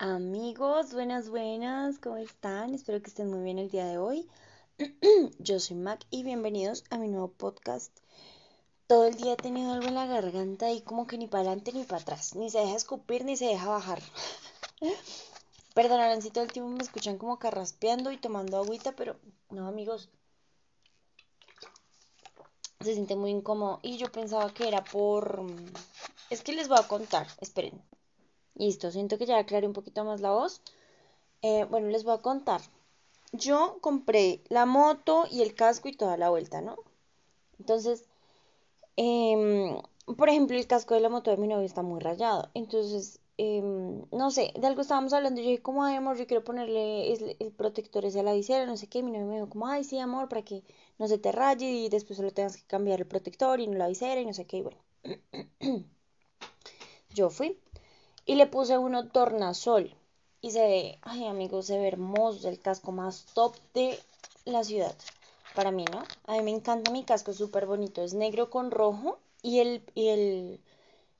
Amigos, buenas, buenas, ¿cómo están? Espero que estén muy bien el día de hoy. Yo soy Mac y bienvenidos a mi nuevo podcast. Todo el día he tenido algo en la garganta y como que ni para adelante ni para atrás. Ni se deja escupir ni se deja bajar. Perdonarán si todo el tiempo me escuchan como carraspeando y tomando agüita, pero no, amigos. Se siente muy incómodo y yo pensaba que era por... Es que les voy a contar, esperen. Listo, siento que ya aclaré un poquito más la voz. Eh, bueno, les voy a contar. Yo compré la moto y el casco y toda la vuelta, ¿no? Entonces, em, por ejemplo, el casco de la moto de mi novio está muy rayado. Entonces, em, no sé, de algo estábamos hablando. Yo dije, como, ay, amor, yo quiero ponerle el, protector ese a la visera, no sé qué. Mi novio me dijo, como, ay, sí, amor, para que no se te raye y después solo tengas que cambiar el protector y no la visera y no sé qué. Y bueno, yo fui y le puse uno tornasol. Y se ve, ay amigos, se ve hermoso, el casco más top de la ciudad. Para mí, ¿no? A mí me encanta mi casco, es súper bonito. Es negro con rojo y el, y el,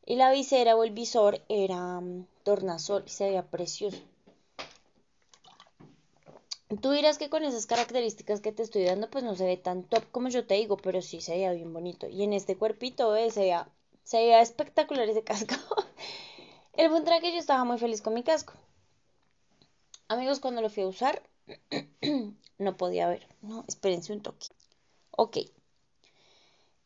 y la visera o el visor era mm, tornasol y se veía precioso. Tú dirás que con esas características que te estoy dando, pues no se ve tan top como yo te digo, pero sí se veía bien bonito. Y en este cuerpito, ¿ves? se veía, se veía espectacular ese casco. El punto era que yo estaba muy feliz con mi casco. Amigos, cuando lo fui a usar, no podía ver. No, espérense un toque. Ok.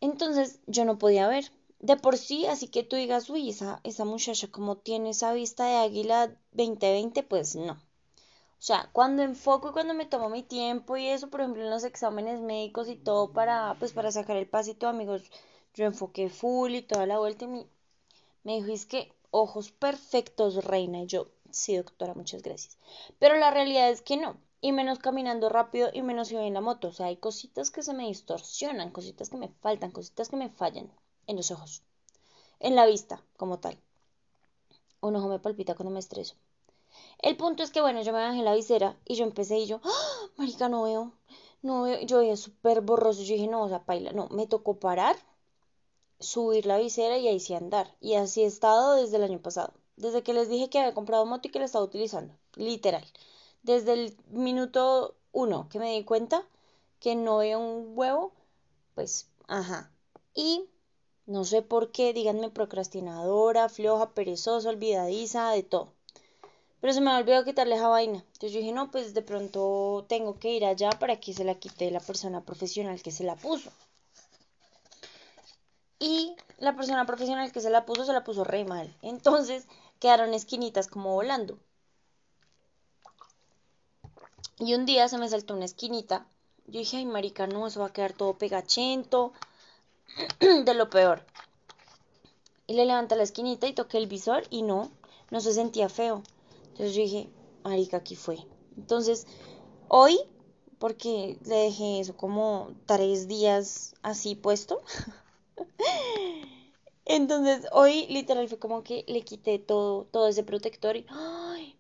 Entonces, yo no podía ver. De por sí, así que tú digas, uy, esa, muchacha como tiene esa vista de águila 2020, pues no. O sea, cuando enfoco y cuando me tomo mi tiempo y eso, por ejemplo, en los exámenes médicos y todo para, pues, para sacar el pasito, amigos, yo enfoqué full y toda la vuelta y me, me dijo, es que ojos perfectos, reina. Y yo, sí, doctora, muchas gracias. Pero la realidad es que no. Y menos caminando rápido y menos iba en la moto. O sea, hay cositas que se me distorsionan, cositas que me faltan, cositas que me fallan en los ojos. En la vista, como tal. Un ojo me palpita cuando me estreso. El punto es que, bueno, yo me bajé la visera y yo empecé y yo, ¡Ah! marica, no veo, no veo, yo veía súper borroso. Yo dije, no, o sea, paila, no, me tocó parar subir la visera y ahí sí andar. Y así he estado desde el año pasado. Desde que les dije que había comprado moto y que la estaba utilizando. Literal. Desde el minuto uno que me di cuenta que no veo un huevo, pues, ajá. Y no sé por qué, díganme procrastinadora, floja, perezosa, olvidadiza, de todo. Pero se me ha olvidado quitarle esa vaina. Entonces yo dije, no, pues de pronto tengo que ir allá para que se la quite la persona profesional que se la puso. Y la persona profesional que se la puso, se la puso re mal. Entonces quedaron esquinitas como volando. Y un día se me saltó una esquinita. Yo dije, ay, marica, no, eso va a quedar todo pegachento. de lo peor. Y le levanté la esquinita y toqué el visor y no, no se sentía feo. Entonces yo dije, marica, aquí fue. Entonces, hoy, porque le dejé eso como tres días así puesto. Entonces hoy literal fue como que le quité todo, todo ese protector y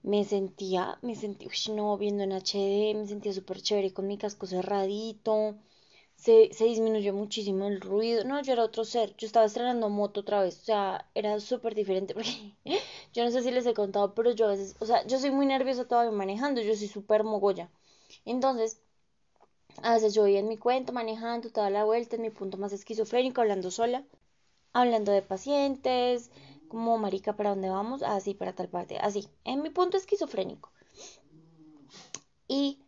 me sentía, me sentí, uy, no, viendo en HD, me sentía súper chévere con mi casco cerradito, se, se disminuyó muchísimo el ruido, no, yo era otro ser, yo estaba estrenando moto otra vez, o sea, era súper diferente porque yo no sé si les he contado, pero yo a veces, o sea, yo soy muy nerviosa todavía manejando, yo soy súper mogolla, entonces a yo voy en mi cuento manejando toda la vuelta, en mi punto más esquizofrénico, hablando sola, hablando de pacientes, como marica, ¿para dónde vamos? Así, para tal parte, así, en mi punto esquizofrénico. Y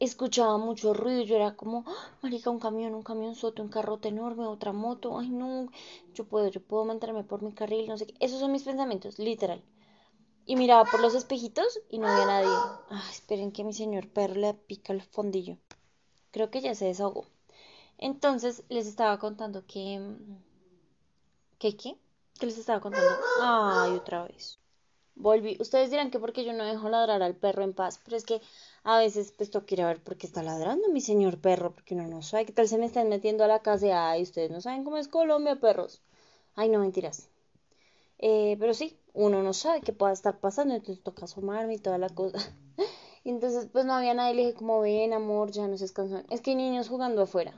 escuchaba mucho ruido, yo era como, ¡Ah, marica, un camión, un camión soto, un carrote enorme, otra moto, ay no, yo puedo, yo puedo mantenerme por mi carril, no sé qué. Esos son mis pensamientos, literal. Y miraba por los espejitos y no había nadie. Ay, esperen que mi señor perro le pica el fondillo. Creo que ya se desahogó. Entonces les estaba contando que... ¿Qué qué? ¿Qué les estaba contando? Ay, otra vez. Volví. Ustedes dirán que porque yo no dejo ladrar al perro en paz, pero es que a veces pues tengo que ir a ver por qué está ladrando mi señor perro, porque uno no sabe qué tal se me están metiendo a la casa. Ay, ustedes no saben cómo es Colombia, perros. Ay, no, mentiras. Eh, pero sí, uno no sabe qué pueda estar pasando, entonces toca asomarme y toda la cosa. Y entonces, pues no había nadie. Le dije, como ven, amor, ya no se descansan. Es que hay niños jugando afuera.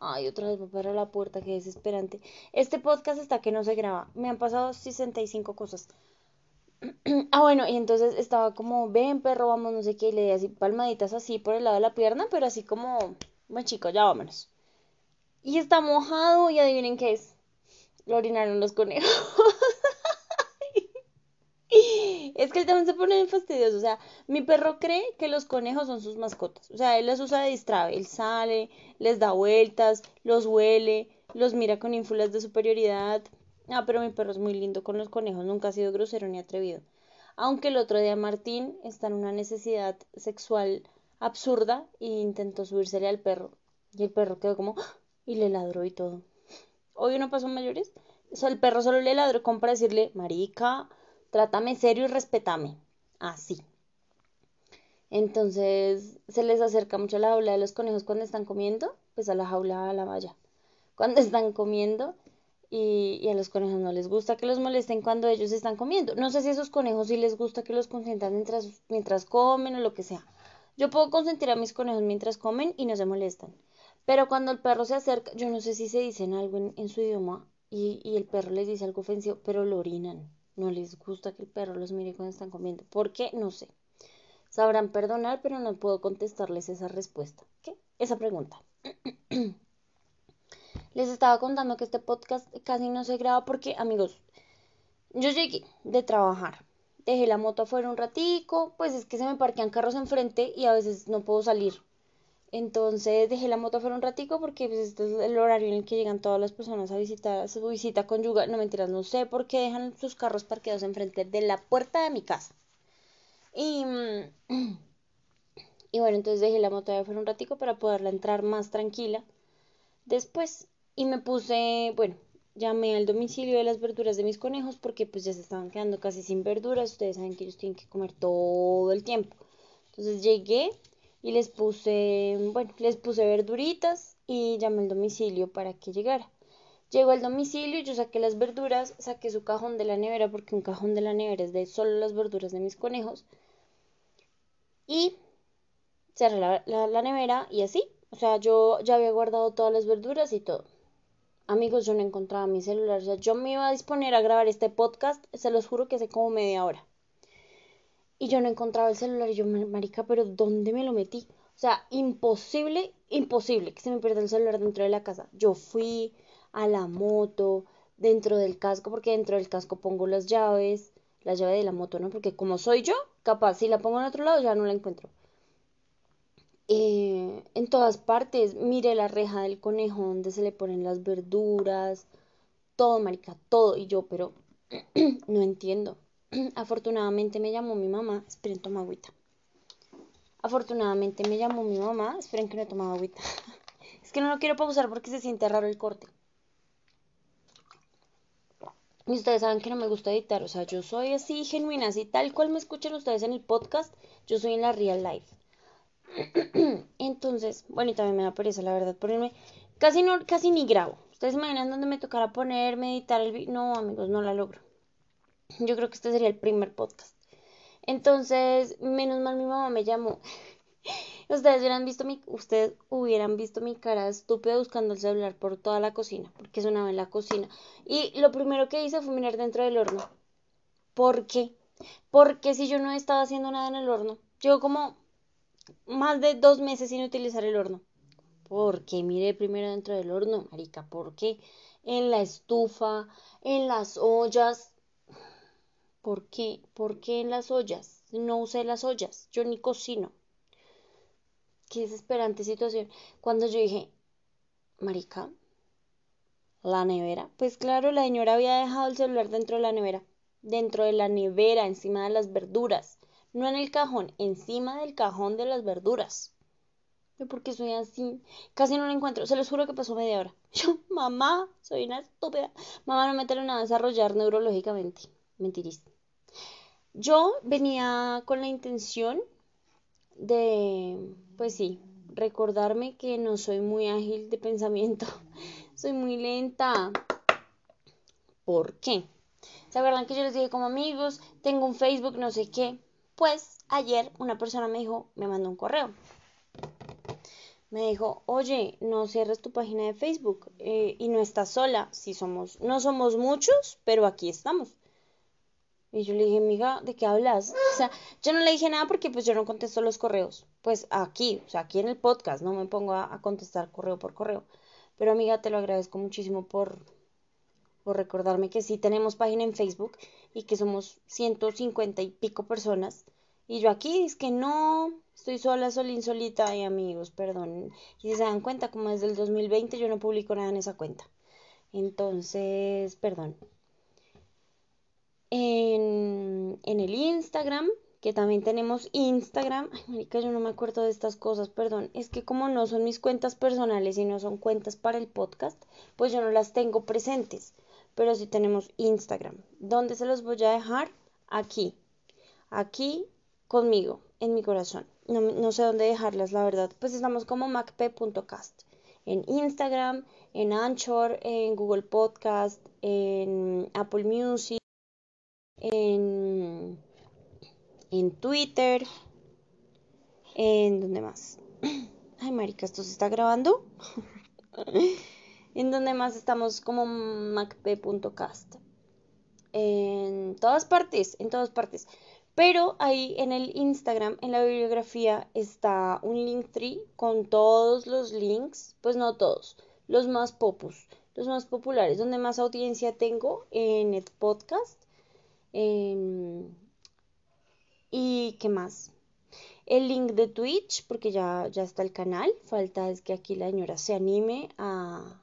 Ay, otra vez va para la puerta, qué desesperante. Este podcast está que no se graba. Me han pasado 65 cosas. Ah, bueno, y entonces estaba como, ven perro, vamos, no sé qué, y le di así palmaditas así por el lado de la pierna, pero así como, bueno chicos, ya vámonos. Y está mojado y adivinen qué es. Lo orinaron los conejos. Es que él también se pone fastidioso. O sea, mi perro cree que los conejos son sus mascotas. O sea, él los usa de distrae. Él sale, les da vueltas, los huele, los mira con ínfulas de superioridad. Ah, pero mi perro es muy lindo con los conejos. Nunca ha sido grosero ni atrevido. Aunque el otro día Martín está en una necesidad sexual absurda e intentó subírsele al perro. Y el perro quedó como y le ladró y todo. Hoy no pasó mayores. O sea, el perro solo le ladró como para decirle, marica, trátame serio y respetame. Así. Entonces se les acerca mucho a la jaula de los conejos cuando están comiendo, pues a la jaula a la valla. Cuando están comiendo y, a los conejos no les gusta que los molesten cuando ellos están comiendo. No sé si a esos conejos sí les gusta que los consientan mientras, comen o lo que sea. Yo puedo consentir a mis conejos mientras comen y no se molestan. Pero cuando el perro se acerca, yo no sé si se dicen algo en, en su idioma y, y el perro les dice algo ofensivo, pero lo orinan no les gusta que el perro los mire cuando están comiendo. ¿Por qué? No sé. Sabrán perdonar, pero no puedo contestarles esa respuesta. ¿Qué? Esa pregunta. les estaba contando que este podcast casi no se graba porque, amigos, yo llegué de trabajar. Dejé la moto afuera un ratico, pues es que se me parquean carros enfrente y a veces no puedo salir. Entonces dejé la moto afuera un ratico porque pues, este es el horario en el que llegan todas las personas a visitar a su visita conyugal. No mentiras, no sé por qué dejan sus carros parqueados enfrente de la puerta de mi casa. Y, y bueno, entonces dejé la moto afuera un ratico para poderla entrar más tranquila. Después, y me puse, bueno, llamé al domicilio de las verduras de mis conejos porque pues ya se estaban quedando casi sin verduras. Ustedes saben que ellos tienen que comer todo el tiempo. Entonces llegué y les puse, bueno, les puse verduritas y llamé al domicilio para que llegara. Llegó al domicilio, yo saqué las verduras, saqué su cajón de la nevera porque un cajón de la nevera es de solo las verduras de mis conejos y cerré la, la, nevera y así, o sea, yo ya había guardado todas las verduras y todo. Amigos, yo no encontraba mi celular, o sea, yo me iba a disponer a grabar este podcast, se los juro que hace como media hora y yo no encontraba el celular y yo, marica, pero ¿dónde me lo metí? O sea, imposible, imposible que se me pierda el celular dentro de la casa. Yo fui a la moto, dentro del casco, porque dentro del casco pongo las llaves, la llave de la moto, ¿no? Porque como soy yo, capaz, si la pongo en otro lado ya no la encuentro. Eh, en todas partes, mire la reja del conejo donde se le ponen las verduras, todo, marica, todo. Y yo, pero no entiendo. Afortunadamente me llamó mi mamá. Esperen, toma agüita. Afortunadamente me llamó mi mamá. Esperen que no he tomado agüita. es que no lo quiero pausar porque se siente raro el corte. Y ustedes saben que no me gusta editar. O sea, yo soy así genuina, así tal cual me escuchan ustedes en el podcast. Yo soy en la real life. Entonces, bueno, y también me da pereza, la verdad, ponerme. Casi no, casi ni grabo. Ustedes imaginan dónde me tocará ponerme, editar el video. No, amigos, no la logro. Yo creo que este sería el primer podcast. Entonces, menos mal mi mamá me llamó. Ustedes hubieran visto mi, ustedes hubieran visto mi cara estúpida buscando el celular por toda la cocina, porque sonaba en la cocina. Y lo primero que hice fue mirar dentro del horno. ¿Por qué? Porque si yo no estaba haciendo nada en el horno, llevo como más de dos meses sin utilizar el horno. ¿Por qué? Mire primero dentro del horno, marica, ¿por qué? En la estufa, en las ollas, ¿Por qué? ¿Por qué en las ollas? No usé las ollas, yo ni cocino. Qué desesperante situación. Cuando yo dije, marica, la nevera. Pues claro, la señora había dejado el celular dentro de la nevera. Dentro de la nevera, encima de las verduras. No en el cajón, encima del cajón de las verduras. ¿Por qué soy así? Casi no la encuentro. Se los juro que pasó media hora. Yo, mamá, soy una estúpida. Mamá, no me nada a desarrollar neurológicamente. Mentirista. Yo venía con la intención de, pues sí, recordarme que no soy muy ágil de pensamiento, soy muy lenta. ¿Por qué? ¿Se acuerdan que yo les dije como amigos, tengo un Facebook, no sé qué? Pues ayer una persona me dijo, me mandó un correo. Me dijo, oye, no cierres tu página de Facebook eh, y no estás sola. Si somos, no somos muchos, pero aquí estamos. Y yo le dije, amiga, ¿de qué hablas? O sea, yo no le dije nada porque pues yo no contesto los correos. Pues aquí, o sea, aquí en el podcast, no me pongo a, contestar correo por correo. Pero amiga, te lo agradezco muchísimo por, por recordarme que sí tenemos página en Facebook y que somos 150 y pico personas. Y yo aquí es que no, estoy sola, solín, solita y amigos, perdón. Y si se dan cuenta, como desde el 2020 yo no publico nada en esa cuenta. Entonces, perdón en, el Instagram, que también tenemos Instagram. Ay, marica, yo no me acuerdo de estas cosas, perdón. Es que como no son mis cuentas personales y no son cuentas para el podcast, pues yo no las tengo presentes. Pero sí tenemos Instagram. ¿Dónde se los voy a dejar? Aquí. Aquí conmigo, en mi corazón. No, no sé dónde dejarlas, la verdad. Pues estamos como macp.cast. En Instagram, en Anchor, en Google Podcast, en Apple Music en, en Twitter, en donde más. Ay, marica, esto se está grabando. en donde más estamos como macp.cast. En todas partes, en todas partes. Pero ahí en el Instagram, en la bibliografía, está un link tree con todos los links, pues no todos, los más popus, los más populares, donde más audiencia tengo en el podcast Em, ¿Y qué más? El link de Twitch, porque ya, ya está el canal. Falta es que aquí la señora se anime a,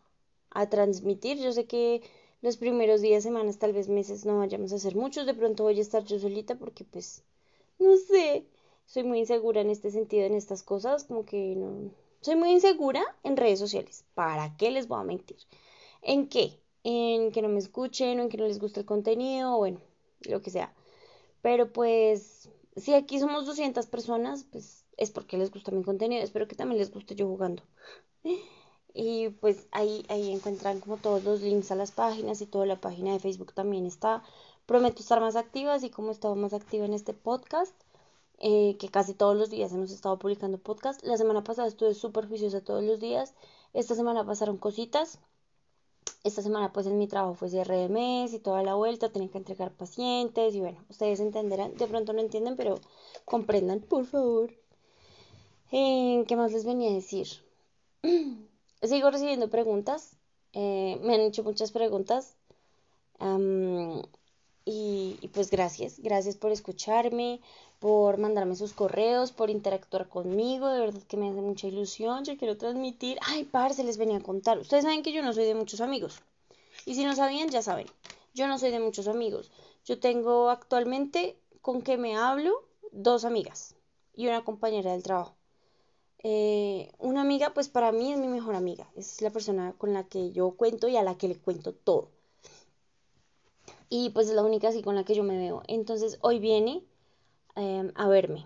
a transmitir. Yo sé que los primeros días, semanas, tal vez meses no vayamos a hacer muchos. De pronto voy a estar yo solita porque pues, no sé, soy muy insegura en este sentido, en estas cosas. Como que no... Soy muy insegura en redes sociales. ¿Para qué les voy a mentir? ¿En qué? En que no me escuchen o en que no les guste el contenido. Bueno, lo que sea. Pero pues, si aquí somos 200 personas, pues es porque les gusta mi contenido. Espero que también les guste yo jugando. Y pues ahí, ahí encuentran como todos los links a las páginas y toda la página de Facebook también está. Prometo estar más activa, así como he estado más activa en este podcast, eh, que casi todos los días hemos estado publicando podcast. La semana pasada estuve súper juiciosa todos los días. Esta semana pasaron cositas esta semana pues en mi trabajo fue cierre de mes y toda la vuelta, tenía que entregar pacientes y bueno, ustedes entenderán, de pronto no entienden, pero comprendan, por favor. Eh, ¿Qué más les venía a decir? Sigo recibiendo preguntas, eh, me han hecho muchas preguntas y pues gracias, gracias por escucharme, por mandarme sus correos, por interactuar conmigo, de verdad que me hace mucha ilusión, yo quiero transmitir. Ay, parce, les venía a contar. Ustedes saben que yo no soy de muchos amigos. Y si no sabían, ya saben. Yo no soy de muchos amigos. Yo tengo actualmente con que me hablo dos amigas y una compañera del trabajo. Eh, una amiga, pues para mí es mi mejor amiga. Es la persona con la que yo cuento y a la que le cuento todo. Y pues es la única así con la que yo me veo. Entonces hoy viene Em, a verme.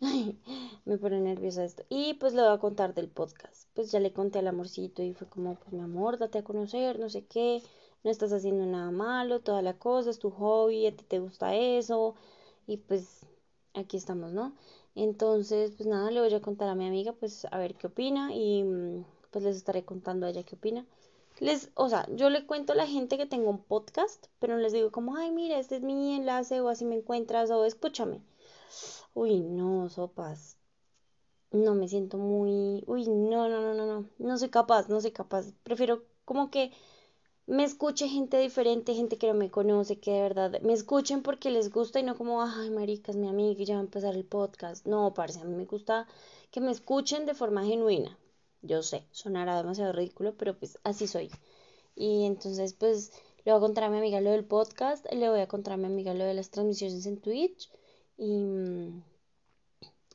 me pone nerviosa esto. Y pues le voy a contar del podcast. Pues ya le conté al amorcito y fue como, pues mi amor, date a conocer, no sé qué, no estás haciendo nada malo, toda la cosa, es tu hobby, a ti te gusta eso. Y pues aquí estamos, ¿no? Entonces, pues nada, le voy a contar a mi amiga, pues a ver qué opina y mm, pues les estaré contando a ella qué opina. Les, o sea, yo le cuento a la gente que tengo un podcast, pero no les digo como, ay, mira, este es mi enlace o así me encuentras o escúchame Uy, no, sopas. No me siento muy... Uy, no, no, no, no, no. No soy capaz, no soy capaz. Prefiero como que me escuche gente diferente, gente que no me conoce, que de verdad me escuchen porque les gusta y no como, ay, marica, es mi amiga y ya va a empezar el podcast. No, parce, a mí me gusta que me escuchen de forma genuina. Yo sé, sonará demasiado ridículo, pero pues así soy. Y entonces, pues, le voy a contar a mi amiga lo del podcast, le voy a contar a mi amiga lo de las transmisiones en Twitch y,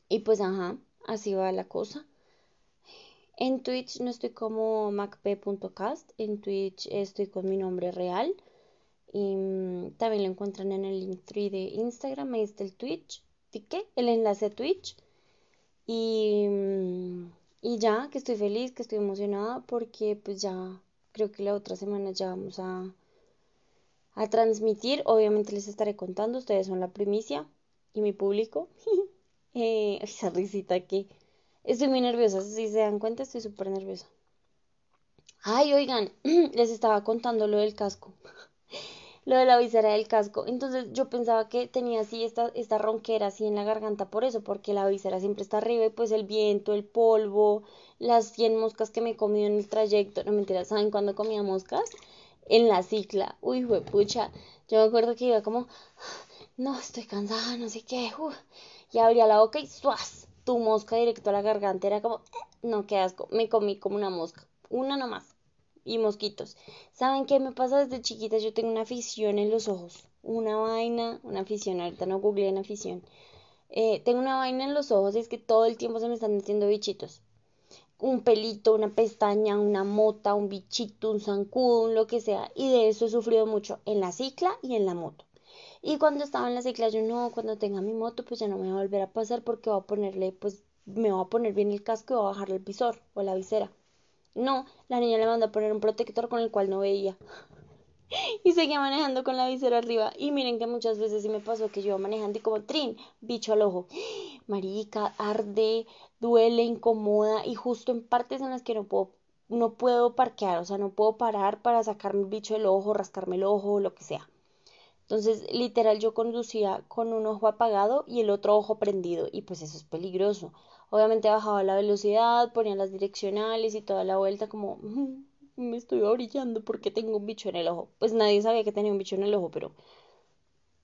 y pues, ajá, así va la cosa. En Twitch no estoy como macp.cast, en Twitch estoy con mi nombre real. Y mm, también lo encuentran en el link tree de Instagram, ahí está el Twitch, ¿qué? El enlace a Twitch. Y, mm, y ya, que estoy feliz, que estoy emocionada porque pues ya creo que la otra semana ya vamos a, a transmitir. Obviamente les estaré contando, ustedes son la primicia y mi público. eh, esa risita que estoy muy nerviosa, si se dan cuenta estoy súper nerviosa. Ay, oigan, les estaba contando lo del casco. lo de la visera del casco. Entonces yo pensaba que tenía así esta, esta ronquera así en la garganta por eso, porque la visera siempre está arriba y pues el viento, el polvo, las 100 moscas que me comido en el trayecto, no mentira, ¿saben cuándo comía moscas? En la cicla. Uy, pucha. Yo me acuerdo que iba como, no, estoy cansada, no sé qué. Y abría la boca y ¡suas! Tu mosca directo a la garganta. Era como, eh, no, qué asco. Me comí como una mosca. Una nomás y mosquitos. ¿Saben qué me pasa desde chiquita? Yo tengo una afición en los ojos. Una vaina, una afición. Ahorita no googleé en afición. Eh, tengo una vaina en los ojos y es que todo el tiempo se me están metiendo bichitos. Un pelito, una pestaña, una mota, un bichito, un zancudo, un lo que sea. Y de eso he sufrido mucho en la cicla y en la moto. Y cuando estaba en la cicla, yo no, cuando tenga mi moto, pues ya no me va a volver a pasar porque voy a ponerle, pues me voy a poner bien el casco y voy a bajarle el visor o la visera. No, la niña le mandó a poner un protector con el cual no veía. y seguía manejando con la visera arriba. Y miren que muchas veces sí me pasó que yo iba manejando y como trin, bicho al ojo. Marica, arde, duele, incomoda. Y justo en partes en las que no puedo, no puedo parquear, o sea, no puedo parar para sacarme el bicho del ojo, rascarme el ojo, lo que sea. Entonces, literal, yo conducía con un ojo apagado y el otro ojo prendido. Y pues eso es peligroso. Obviamente bajaba la velocidad, ponía las direccionales y toda la vuelta como me estoy orillando porque tengo un bicho en el ojo. Pues nadie sabía que tenía un bicho en el ojo, pero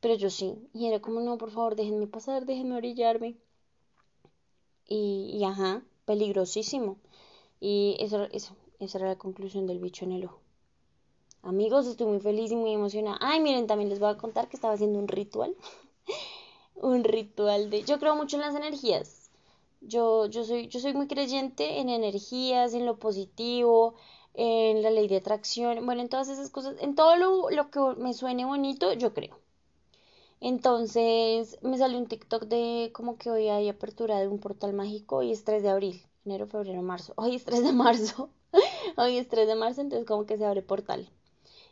pero yo sí. Y era como, no, por favor, déjenme pasar, déjenme orillarme. Y, y ajá, peligrosísimo. Y eso, eso, esa era la conclusión del bicho en el ojo. Amigos, estoy muy feliz y muy emocionada. Ay, miren, también les voy a contar que estaba haciendo un ritual. un ritual de... Yo creo mucho en las energías. Yo, yo, soy, yo soy muy creyente en energías, en lo positivo, en la ley de atracción, bueno, en todas esas cosas, en todo lo, lo que me suene bonito, yo creo. Entonces me salió un TikTok de como que hoy hay apertura de un portal mágico y es 3 de abril, enero, febrero, marzo. Hoy es 3 de marzo. hoy es 3 de marzo, entonces como que se abre portal.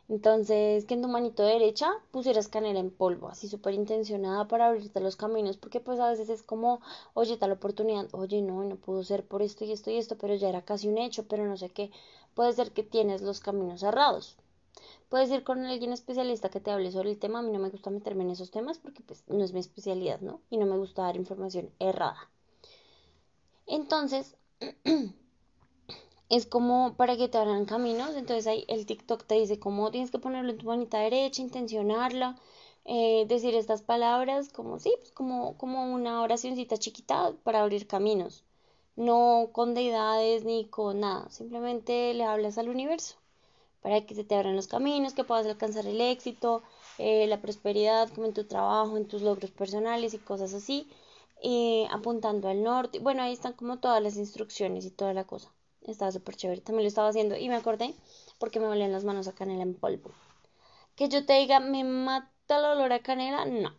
Entonces, que en tu manito derecha pusieras canela en polvo, así súper intencionada para abrirte los caminos, porque pues a veces es como, oye, tal oportunidad, oye, no, no pudo ser por esto y esto y esto, pero ya era casi un hecho, pero no sé qué. Puede ser que tienes los caminos cerrados. Puedes ir con alguien especialista que te hable sobre el tema. A mí no me gusta meterme en esos temas porque pues no es mi especialidad, ¿no? Y no me gusta dar información errada. Entonces, es como para que te abran caminos. Entonces ahí el TikTok te dice cómo tienes que ponerlo en tu manita derecha, intencionarla, eh, decir estas palabras, como sí, pues como, como una oracióncita chiquita para abrir caminos. No con deidades ni con nada, simplemente le hablas al universo para que se te abran los caminos, que puedas alcanzar el éxito, eh, la prosperidad, como en tu trabajo, en tus logros personales y cosas así, eh, apuntando al norte. Bueno, ahí están como todas las instrucciones y toda la cosa. Estaba súper chévere. También lo estaba haciendo y me acordé porque me olían las manos a canela en polvo. Que yo te diga, ¿me mata el olor a canela? No.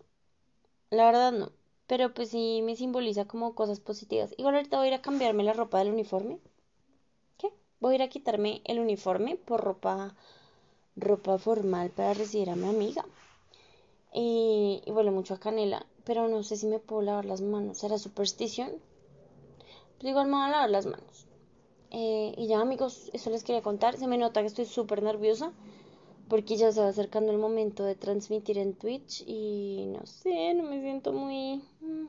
La verdad no. Pero pues sí me simboliza como cosas positivas. Igual ahorita voy a ir a cambiarme la ropa del uniforme. ¿Qué? Voy a ir a quitarme el uniforme por ropa ropa formal para recibir a mi amiga. Y, y huele mucho a canela. Pero no sé si me puedo lavar las manos. ¿Será superstición? Pero igual me voy a lavar las manos. Eh, y ya amigos, eso les quería contar. Se me nota que estoy súper nerviosa porque ya se va acercando el momento de transmitir en Twitch y no sé, no me siento muy mm,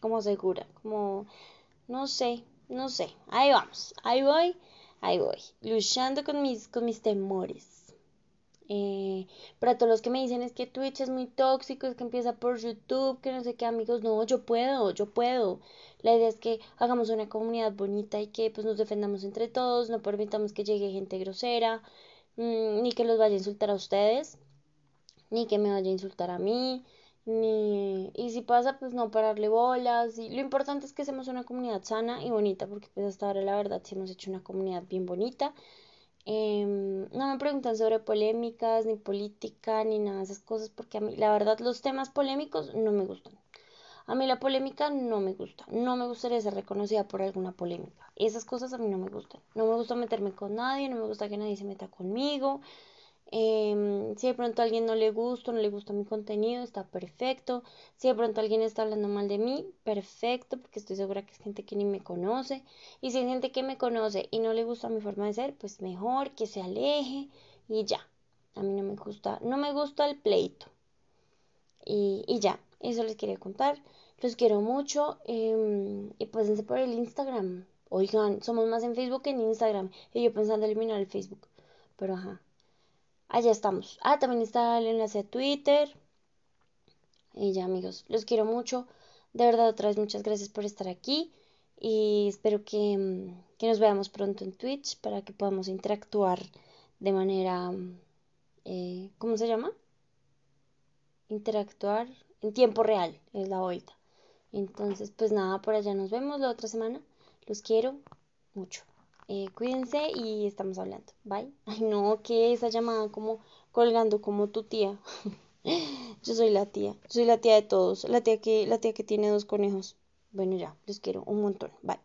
como segura, como no sé, no sé. Ahí vamos, ahí voy, ahí voy, luchando con mis, con mis temores. Eh, para todos los que me dicen es que Twitch es muy tóxico, es que empieza por YouTube, que no sé qué amigos, no, yo puedo, yo puedo. La idea es que hagamos una comunidad bonita y que pues nos defendamos entre todos, no permitamos que llegue gente grosera, mm, ni que los vaya a insultar a ustedes, ni que me vaya a insultar a mí, ni y si pasa pues no pararle bolas y lo importante es que seamos una comunidad sana y bonita porque pues hasta ahora la verdad sí hemos hecho una comunidad bien bonita Em, no me preguntan sobre polémicas, ni política, ni nada de esas cosas, porque a mí, la verdad, los temas polémicos no me gustan. A mí la polémica no me gusta. No me gustaría ser reconocida por alguna polémica. Esas cosas a mí no me gustan. No me gusta meterme con nadie, no me gusta que nadie se meta conmigo. Em, si de pronto a alguien no le gusta, no le gusta mi contenido, está perfecto. Si de pronto alguien está hablando mal de mí, perfecto, porque estoy segura que es gente que ni me conoce. Y si hay gente que me conoce y no le gusta mi forma de ser, pues mejor que se aleje y ya. A mí no me gusta, no me gusta el pleito. Y, y ya, eso les quería contar. Los quiero mucho. Eh, y pásense por el Instagram. Oigan, somos más en Facebook que en Instagram. Y yo pensando eliminar el Facebook. Pero ajá. Allá estamos. Ah, también está el enlace a Twitter. Y ya, amigos, los quiero mucho. De verdad, otra vez, muchas gracias por estar aquí. Y espero que, mm, que nos veamos pronto en Twitch para que podamos interactuar de manera. Eh, ¿Cómo se llama? Interactuar en tiempo real, es la vuelta. Entonces, pues nada, por allá nos vemos la otra semana. Los quiero mucho. Eh, cuídense y estamos hablando. Bye. Ay, no, que esa llamada como colgando como tu tía. Yo soy la tía. Soy la tía de todos. La tía que, la tía que tiene dos conejos. Bueno, ya, los quiero un montón. Bye.